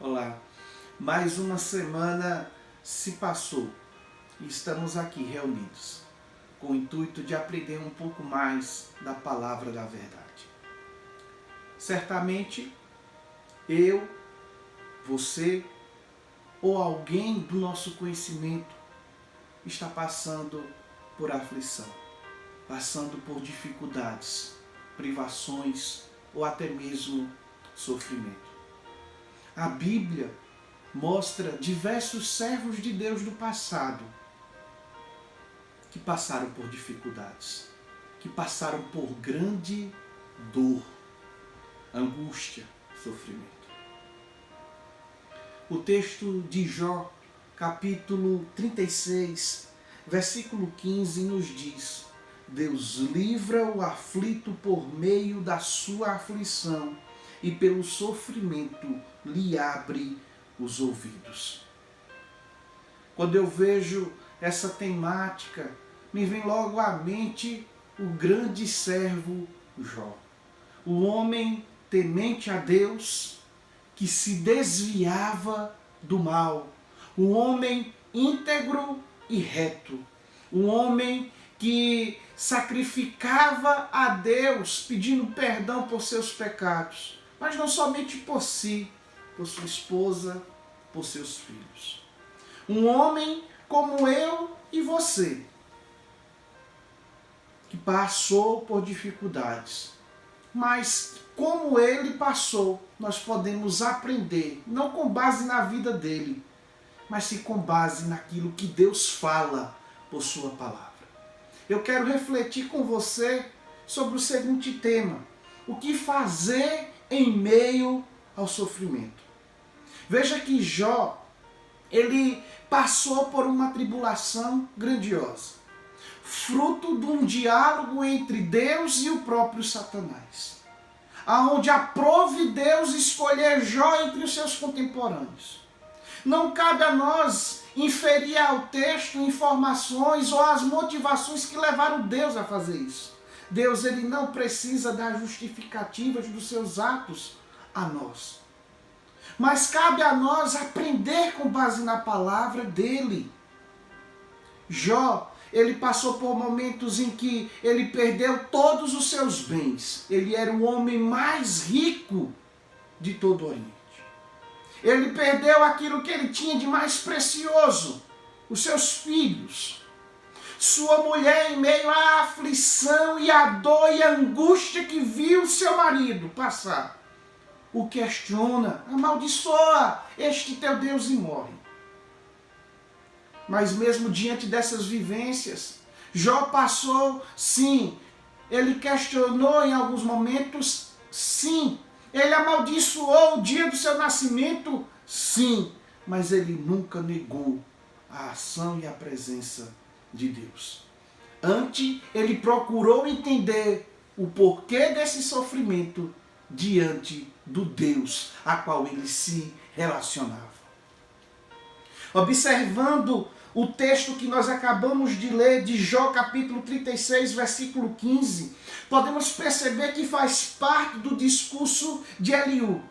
Olá, mais uma semana se passou e estamos aqui reunidos com o intuito de aprender um pouco mais da palavra da verdade. Certamente, eu, você ou alguém do nosso conhecimento está passando por aflição, passando por dificuldades, privações ou até mesmo sofrimento. A Bíblia mostra diversos servos de Deus do passado que passaram por dificuldades, que passaram por grande dor, angústia, sofrimento. O texto de Jó, capítulo 36, versículo 15, nos diz: Deus livra o aflito por meio da sua aflição e pelo sofrimento lhe abre os ouvidos. Quando eu vejo essa temática, me vem logo à mente o grande servo Jó. O homem temente a Deus, que se desviava do mal. O homem íntegro e reto. Um homem que sacrificava a Deus pedindo perdão por seus pecados mas não somente por si, por sua esposa, por seus filhos. Um homem como eu e você, que passou por dificuldades, mas como ele passou, nós podemos aprender, não com base na vida dele, mas sim com base naquilo que Deus fala por sua palavra. Eu quero refletir com você sobre o seguinte tema: o que fazer em meio ao sofrimento. Veja que Jó, ele passou por uma tribulação grandiosa, fruto de um diálogo entre Deus e o próprio Satanás, aonde aprove Deus escolher Jó entre os seus contemporâneos. Não cabe a nós inferir ao texto informações ou as motivações que levaram Deus a fazer isso. Deus ele não precisa dar justificativas dos seus atos a nós. Mas cabe a nós aprender com base na palavra dele. Jó, ele passou por momentos em que ele perdeu todos os seus bens. Ele era o homem mais rico de todo o Oriente. Ele perdeu aquilo que ele tinha de mais precioso, os seus filhos sua mulher, em meio à aflição e à dor e à angústia que viu seu marido passar, o questiona, amaldiçoa este teu Deus e morre. Mas mesmo diante dessas vivências, Jó passou, sim, ele questionou em alguns momentos, sim, ele amaldiçoou o dia do seu nascimento, sim, mas ele nunca negou a ação e a presença de Deus. Antes, ele procurou entender o porquê desse sofrimento diante do Deus a qual ele se relacionava. Observando o texto que nós acabamos de ler de Jó capítulo 36, versículo 15, podemos perceber que faz parte do discurso de Eliú,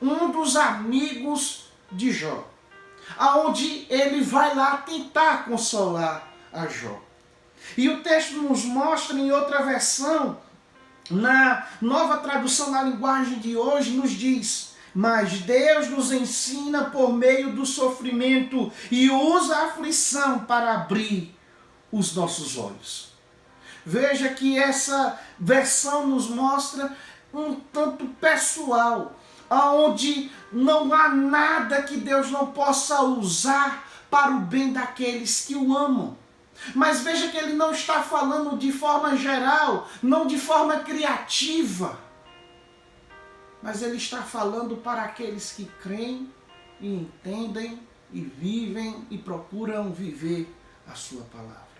um dos amigos de Jó, aonde ele vai lá tentar consolar a Jó. E o texto nos mostra em outra versão, na nova tradução na linguagem de hoje, nos diz: Mas Deus nos ensina por meio do sofrimento e usa a aflição para abrir os nossos olhos. Veja que essa versão nos mostra um tanto pessoal, aonde não há nada que Deus não possa usar para o bem daqueles que o amam. Mas veja que ele não está falando de forma geral, não de forma criativa. Mas ele está falando para aqueles que creem e entendem e vivem e procuram viver a sua palavra.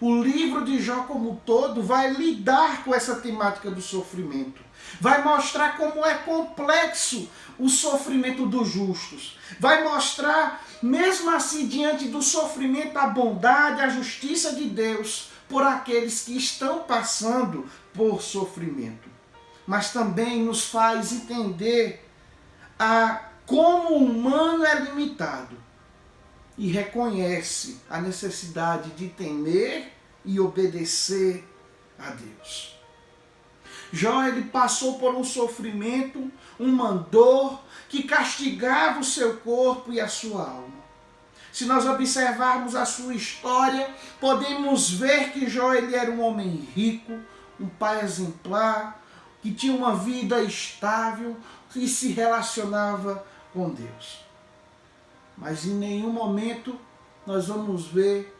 O livro de Jó, como um todo, vai lidar com essa temática do sofrimento. Vai mostrar como é complexo o sofrimento dos justos. Vai mostrar, mesmo assim, diante do sofrimento, a bondade, a justiça de Deus por aqueles que estão passando por sofrimento. Mas também nos faz entender a como humano é limitado e reconhece a necessidade de temer e obedecer a Deus. Jó ele passou por um sofrimento, uma dor que castigava o seu corpo e a sua alma. Se nós observarmos a sua história, podemos ver que Jó ele era um homem rico, um pai exemplar, que tinha uma vida estável e se relacionava com Deus. Mas em nenhum momento nós vamos ver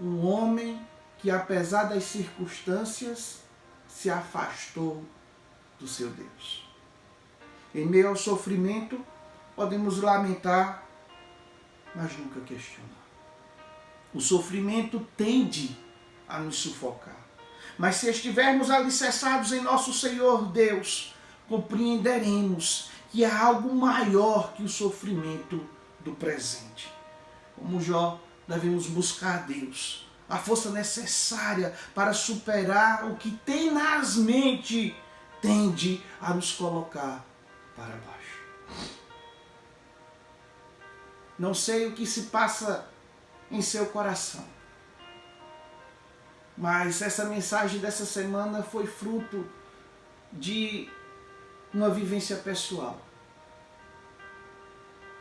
um homem que, apesar das circunstâncias, se afastou do seu Deus. Em meio ao sofrimento, podemos lamentar, mas nunca questionar. O sofrimento tende a nos sufocar. Mas se estivermos alicerçados em nosso Senhor Deus, compreenderemos que há algo maior que o sofrimento do presente. Como Jó, devemos buscar a Deus, a força necessária para superar o que tenazmente tende a nos colocar para baixo. Não sei o que se passa em seu coração, mas essa mensagem dessa semana foi fruto de uma vivência pessoal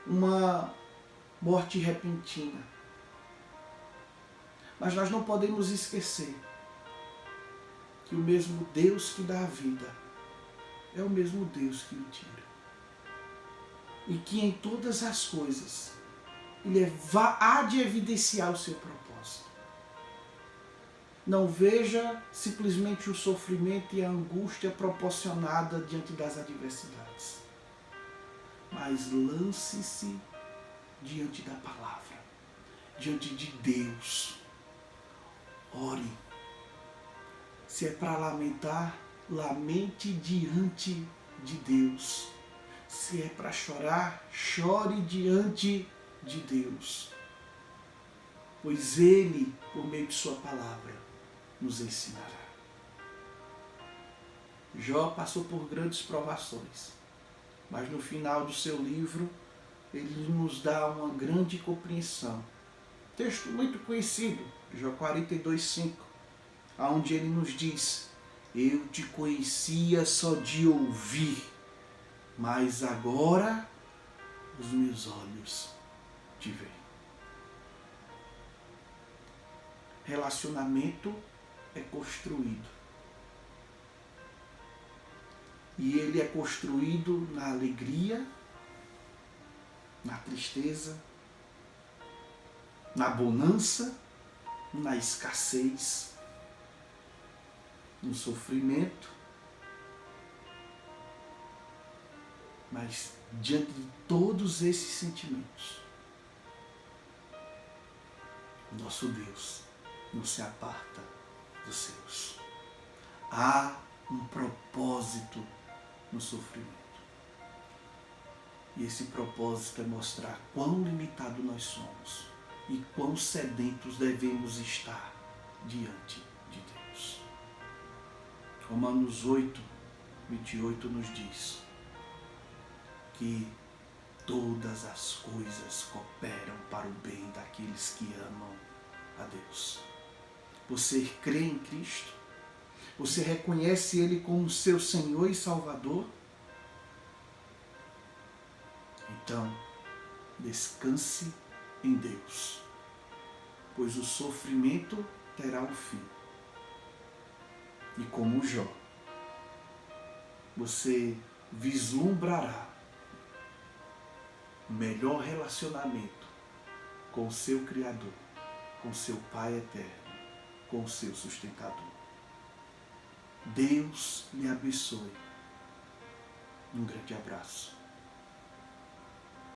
uma morte repentina. Mas nós não podemos esquecer que o mesmo Deus que dá a vida é o mesmo Deus que o tira. E que em todas as coisas ele é há de evidenciar o seu propósito. Não veja simplesmente o sofrimento e a angústia proporcionada diante das adversidades mas lance-se diante da palavra, diante de Deus. Ore. Se é para lamentar, lamente diante de Deus. Se é para chorar, chore diante de Deus. Pois Ele, por meio de Sua palavra, nos ensinará. Jó passou por grandes provações mas no final do seu livro ele nos dá uma grande compreensão. Texto muito conhecido, Jó 42,5, onde ele nos diz: Eu te conhecia só de ouvir, mas agora os meus olhos te veem. Relacionamento é construído e ele é construído na alegria, na tristeza, na bonança, na escassez, no sofrimento. Mas diante de todos esses sentimentos, nosso Deus não se aparta dos seus. Há um propósito no sofrimento. E esse propósito é mostrar quão limitado nós somos e quão sedentos devemos estar diante de Deus. Romanos 8, 28 nos diz que todas as coisas cooperam para o bem daqueles que amam a Deus. Você crê em Cristo? Você reconhece Ele como seu Senhor e Salvador? Então, descanse em Deus, pois o sofrimento terá um fim. E como Jó, você vislumbrará o melhor relacionamento com o seu Criador, com seu Pai eterno, com o seu sustentador. Deus lhe abençoe. Um grande abraço.